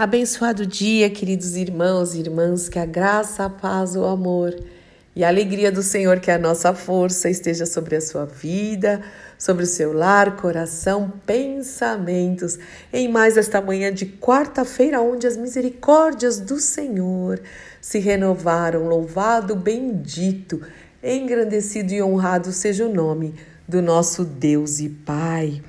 Abençoado dia, queridos irmãos e irmãs, que a graça, a paz, o amor e a alegria do Senhor, que é a nossa força, esteja sobre a sua vida, sobre o seu lar, coração, pensamentos, em mais esta manhã de quarta-feira, onde as misericórdias do Senhor se renovaram. Louvado, bendito, engrandecido e honrado seja o nome do nosso Deus e Pai.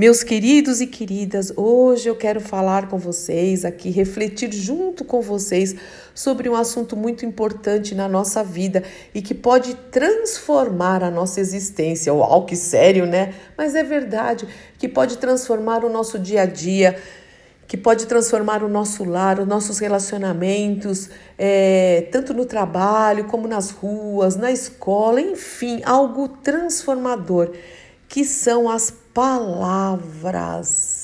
Meus queridos e queridas, hoje eu quero falar com vocês aqui, refletir junto com vocês sobre um assunto muito importante na nossa vida e que pode transformar a nossa existência. Uau, que sério, né? Mas é verdade, que pode transformar o nosso dia a dia, que pode transformar o nosso lar, os nossos relacionamentos, é, tanto no trabalho como nas ruas, na escola, enfim, algo transformador, que são as palavras.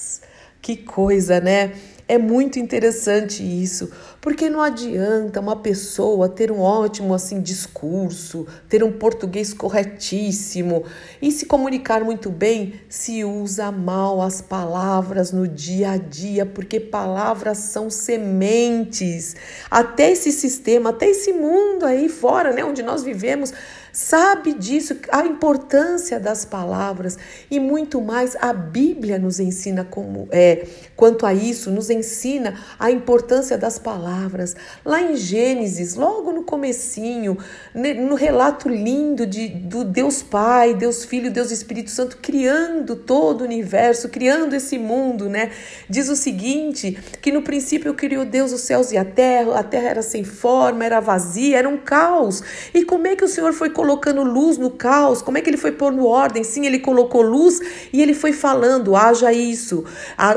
Que coisa, né? É muito interessante isso, porque não adianta uma pessoa ter um ótimo assim discurso, ter um português corretíssimo e se comunicar muito bem se usa mal as palavras no dia a dia, porque palavras são sementes. Até esse sistema, até esse mundo aí fora, né, onde nós vivemos, sabe disso, a importância das palavras e muito mais a Bíblia nos ensina como é, quanto a isso, nos ensina a importância das palavras. Lá em Gênesis, logo no comecinho, no relato lindo de, do Deus Pai, Deus Filho, Deus Espírito Santo criando todo o universo, criando esse mundo, né? Diz o seguinte, que no princípio criou Deus os céus e a terra, a terra era sem forma, era vazia, era um caos. E como é que o Senhor foi colocando luz no caos? Como é que ele foi pondo ordem? Sim, ele colocou luz e ele foi falando: haja isso,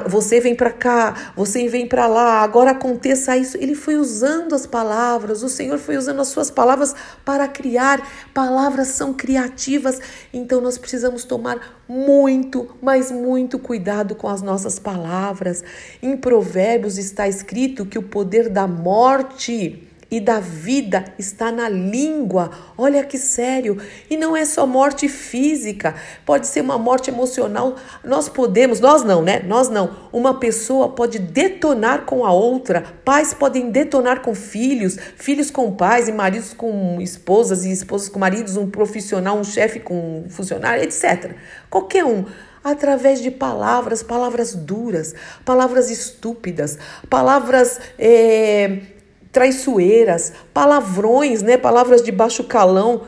você vem para cá, você vem para lá, agora aconteça isso. Ele foi usando as palavras, o Senhor foi usando as suas palavras para criar. Palavras são criativas, então nós precisamos tomar muito, mas muito cuidado com as nossas palavras. Em Provérbios está escrito que o poder da morte e da vida está na língua. Olha que sério. E não é só morte física, pode ser uma morte emocional. Nós podemos, nós não, né? Nós não. Uma pessoa pode detonar com a outra, pais podem detonar com filhos, filhos com pais e maridos com esposas e esposas com maridos, um profissional, um chefe com um funcionário, etc. Qualquer um através de palavras, palavras duras, palavras estúpidas, palavras é, traiçoeiras, palavrões, né? Palavras de baixo calão.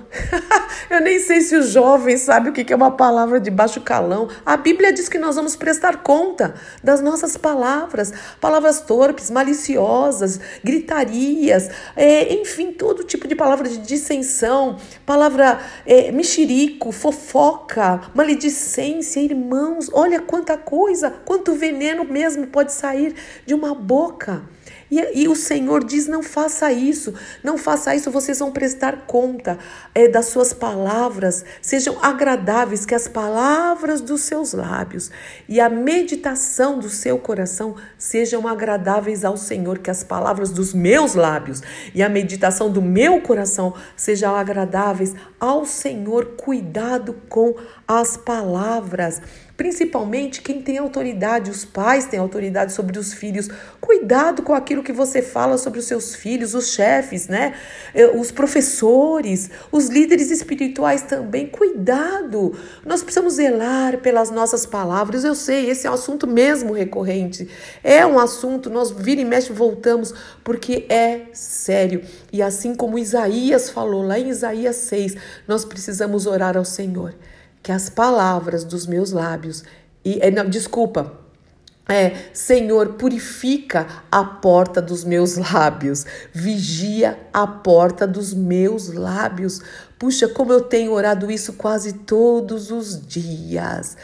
Eu nem sei se os jovens sabem o que é uma palavra de baixo calão. A Bíblia diz que nós vamos prestar conta das nossas palavras, palavras torpes, maliciosas, gritarias, é, enfim, todo tipo de palavra de dissensão, palavra é, mexerico, fofoca, maledicência, irmãos. Olha quanta coisa, quanto veneno mesmo pode sair de uma boca. E, e, o Senhor diz: não faça isso, não faça isso, vocês vão prestar conta é, das suas palavras, sejam agradáveis, que as palavras dos seus lábios e a meditação do seu coração sejam agradáveis ao Senhor, que as palavras dos meus lábios e a meditação do meu coração sejam agradáveis ao Senhor. Cuidado com as palavras principalmente quem tem autoridade, os pais têm autoridade sobre os filhos. Cuidado com aquilo que você fala sobre os seus filhos, os chefes, né? Eh, os professores, os líderes espirituais também. Cuidado! Nós precisamos zelar pelas nossas palavras. Eu sei, esse é um assunto mesmo recorrente. É um assunto, nós vira e mexe voltamos, porque é sério. E assim como Isaías falou lá em Isaías 6, nós precisamos orar ao Senhor que as palavras dos meus lábios e é, não, desculpa, é, Senhor, purifica a porta dos meus lábios, vigia a porta dos meus lábios. Puxa, como eu tenho orado isso quase todos os dias.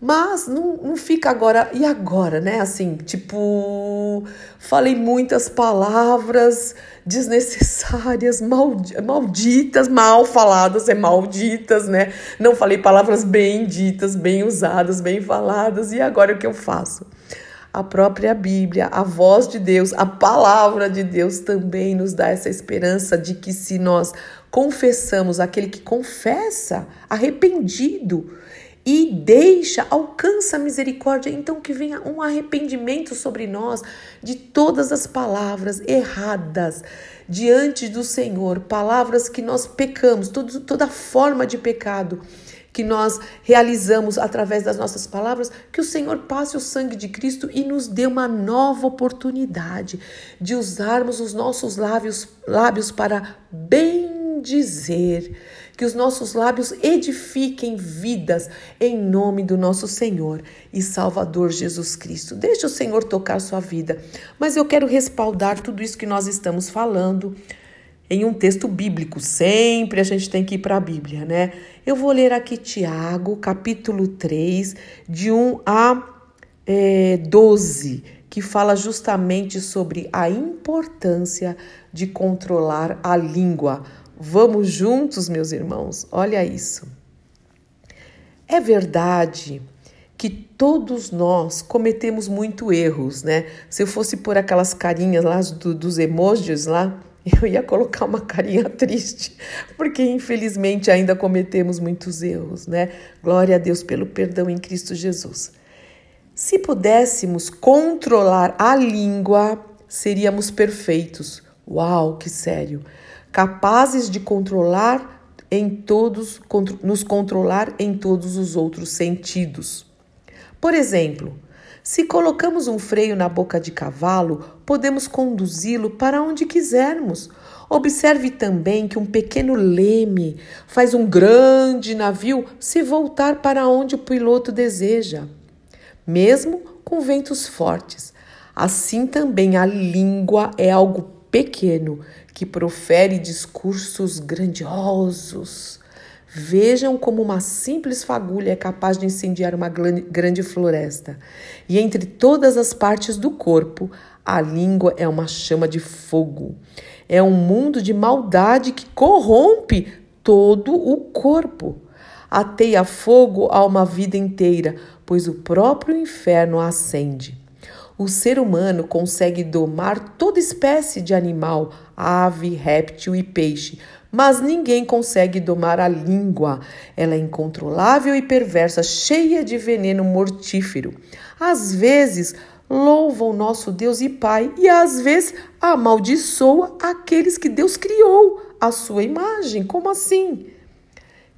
Mas não, não fica agora, e agora, né? Assim, tipo, falei muitas palavras desnecessárias, malditas, mal faladas, é malditas, né? Não falei palavras bem ditas, bem usadas, bem faladas, e agora o que eu faço? A própria Bíblia, a voz de Deus, a palavra de Deus também nos dá essa esperança de que se nós confessamos, aquele que confessa, arrependido, e deixa, alcança a misericórdia. Então, que venha um arrependimento sobre nós de todas as palavras erradas diante do Senhor, palavras que nós pecamos, todo, toda forma de pecado que nós realizamos através das nossas palavras, que o Senhor passe o sangue de Cristo e nos dê uma nova oportunidade de usarmos os nossos lábios, lábios para bem dizer que os nossos lábios edifiquem vidas em nome do nosso Senhor e Salvador Jesus Cristo. Deixe o Senhor tocar sua vida, mas eu quero respaldar tudo isso que nós estamos falando em um texto bíblico. Sempre a gente tem que ir para a Bíblia, né? Eu vou ler aqui Tiago, capítulo 3, de 1 a é, 12, que fala justamente sobre a importância de controlar a língua. Vamos juntos, meus irmãos? Olha isso. É verdade que todos nós cometemos muito erros, né? Se eu fosse por aquelas carinhas lá do, dos emojis lá, eu ia colocar uma carinha triste, porque infelizmente ainda cometemos muitos erros, né? Glória a Deus pelo perdão em Cristo Jesus. Se pudéssemos controlar a língua, seríamos perfeitos. Uau, que sério! Capazes de controlar em todos, nos controlar em todos os outros sentidos. Por exemplo, se colocamos um freio na boca de cavalo, podemos conduzi-lo para onde quisermos. Observe também que um pequeno leme faz um grande navio se voltar para onde o piloto deseja, mesmo com ventos fortes. Assim também a língua é algo pequeno que profere discursos grandiosos. Vejam como uma simples fagulha é capaz de incendiar uma grande floresta. E entre todas as partes do corpo, a língua é uma chama de fogo. É um mundo de maldade que corrompe todo o corpo. Ateia fogo a uma vida inteira, pois o próprio inferno a acende. O ser humano consegue domar toda espécie de animal, ave, réptil e peixe, mas ninguém consegue domar a língua. Ela é incontrolável e perversa, cheia de veneno mortífero. Às vezes, louva o nosso Deus e Pai e às vezes amaldiçoa aqueles que Deus criou, a sua imagem. Como assim?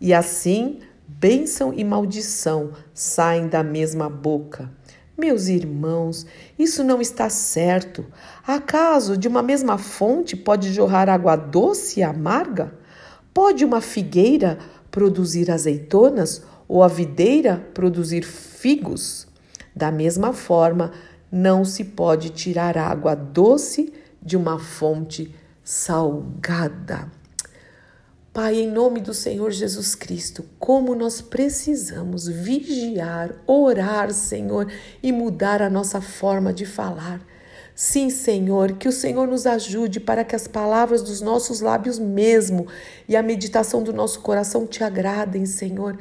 E assim, bênção e maldição saem da mesma boca. Meus irmãos, isso não está certo. Acaso de uma mesma fonte pode jorrar água doce e amarga? Pode uma figueira produzir azeitonas ou a videira produzir figos? Da mesma forma, não se pode tirar água doce de uma fonte salgada. Pai, em nome do Senhor Jesus Cristo, como nós precisamos vigiar, orar, Senhor, e mudar a nossa forma de falar. Sim, Senhor, que o Senhor nos ajude para que as palavras dos nossos lábios mesmo e a meditação do nosso coração te agradem, Senhor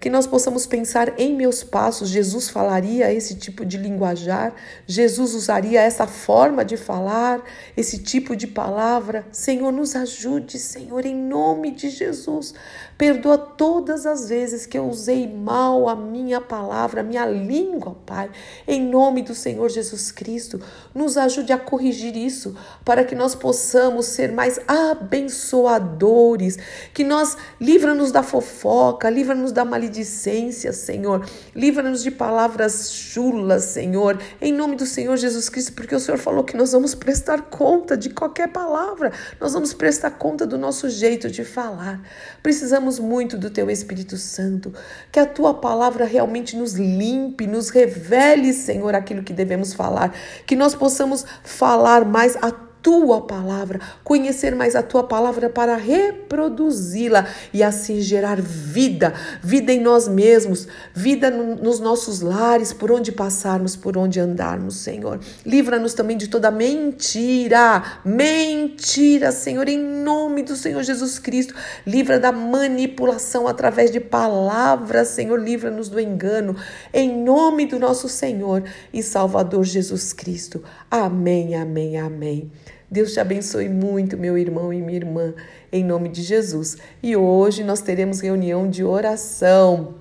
que nós possamos pensar em meus passos. Jesus falaria esse tipo de linguajar, Jesus usaria essa forma de falar, esse tipo de palavra. Senhor, nos ajude, Senhor, em nome de Jesus. Perdoa todas as vezes que eu usei mal a minha palavra, a minha língua, Pai. Em nome do Senhor Jesus Cristo, nos ajude a corrigir isso, para que nós possamos ser mais abençoadores, que nós livra-nos da fofoca, livra-nos da maledicência maledicência, Senhor. Livra-nos de palavras chulas, Senhor. Em nome do Senhor Jesus Cristo, porque o Senhor falou que nós vamos prestar conta de qualquer palavra. Nós vamos prestar conta do nosso jeito de falar. Precisamos muito do teu Espírito Santo, que a tua palavra realmente nos limpe, nos revele, Senhor, aquilo que devemos falar, que nós possamos falar mais a tua palavra, conhecer mais a tua palavra para reproduzi-la e assim gerar vida, vida em nós mesmos, vida no, nos nossos lares, por onde passarmos, por onde andarmos, Senhor. Livra-nos também de toda mentira, mentira, Senhor, em nome do Senhor Jesus Cristo. Livra da manipulação através de palavras, Senhor, livra-nos do engano, em nome do nosso Senhor e Salvador Jesus Cristo. Amém, amém, amém. Deus te abençoe muito, meu irmão e minha irmã, em nome de Jesus. E hoje nós teremos reunião de oração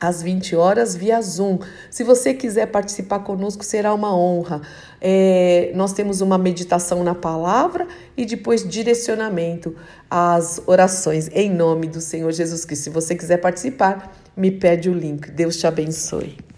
às 20 horas via Zoom. Se você quiser participar conosco, será uma honra. É, nós temos uma meditação na palavra e depois direcionamento às orações em nome do Senhor Jesus Cristo. Se você quiser participar, me pede o link. Deus te abençoe.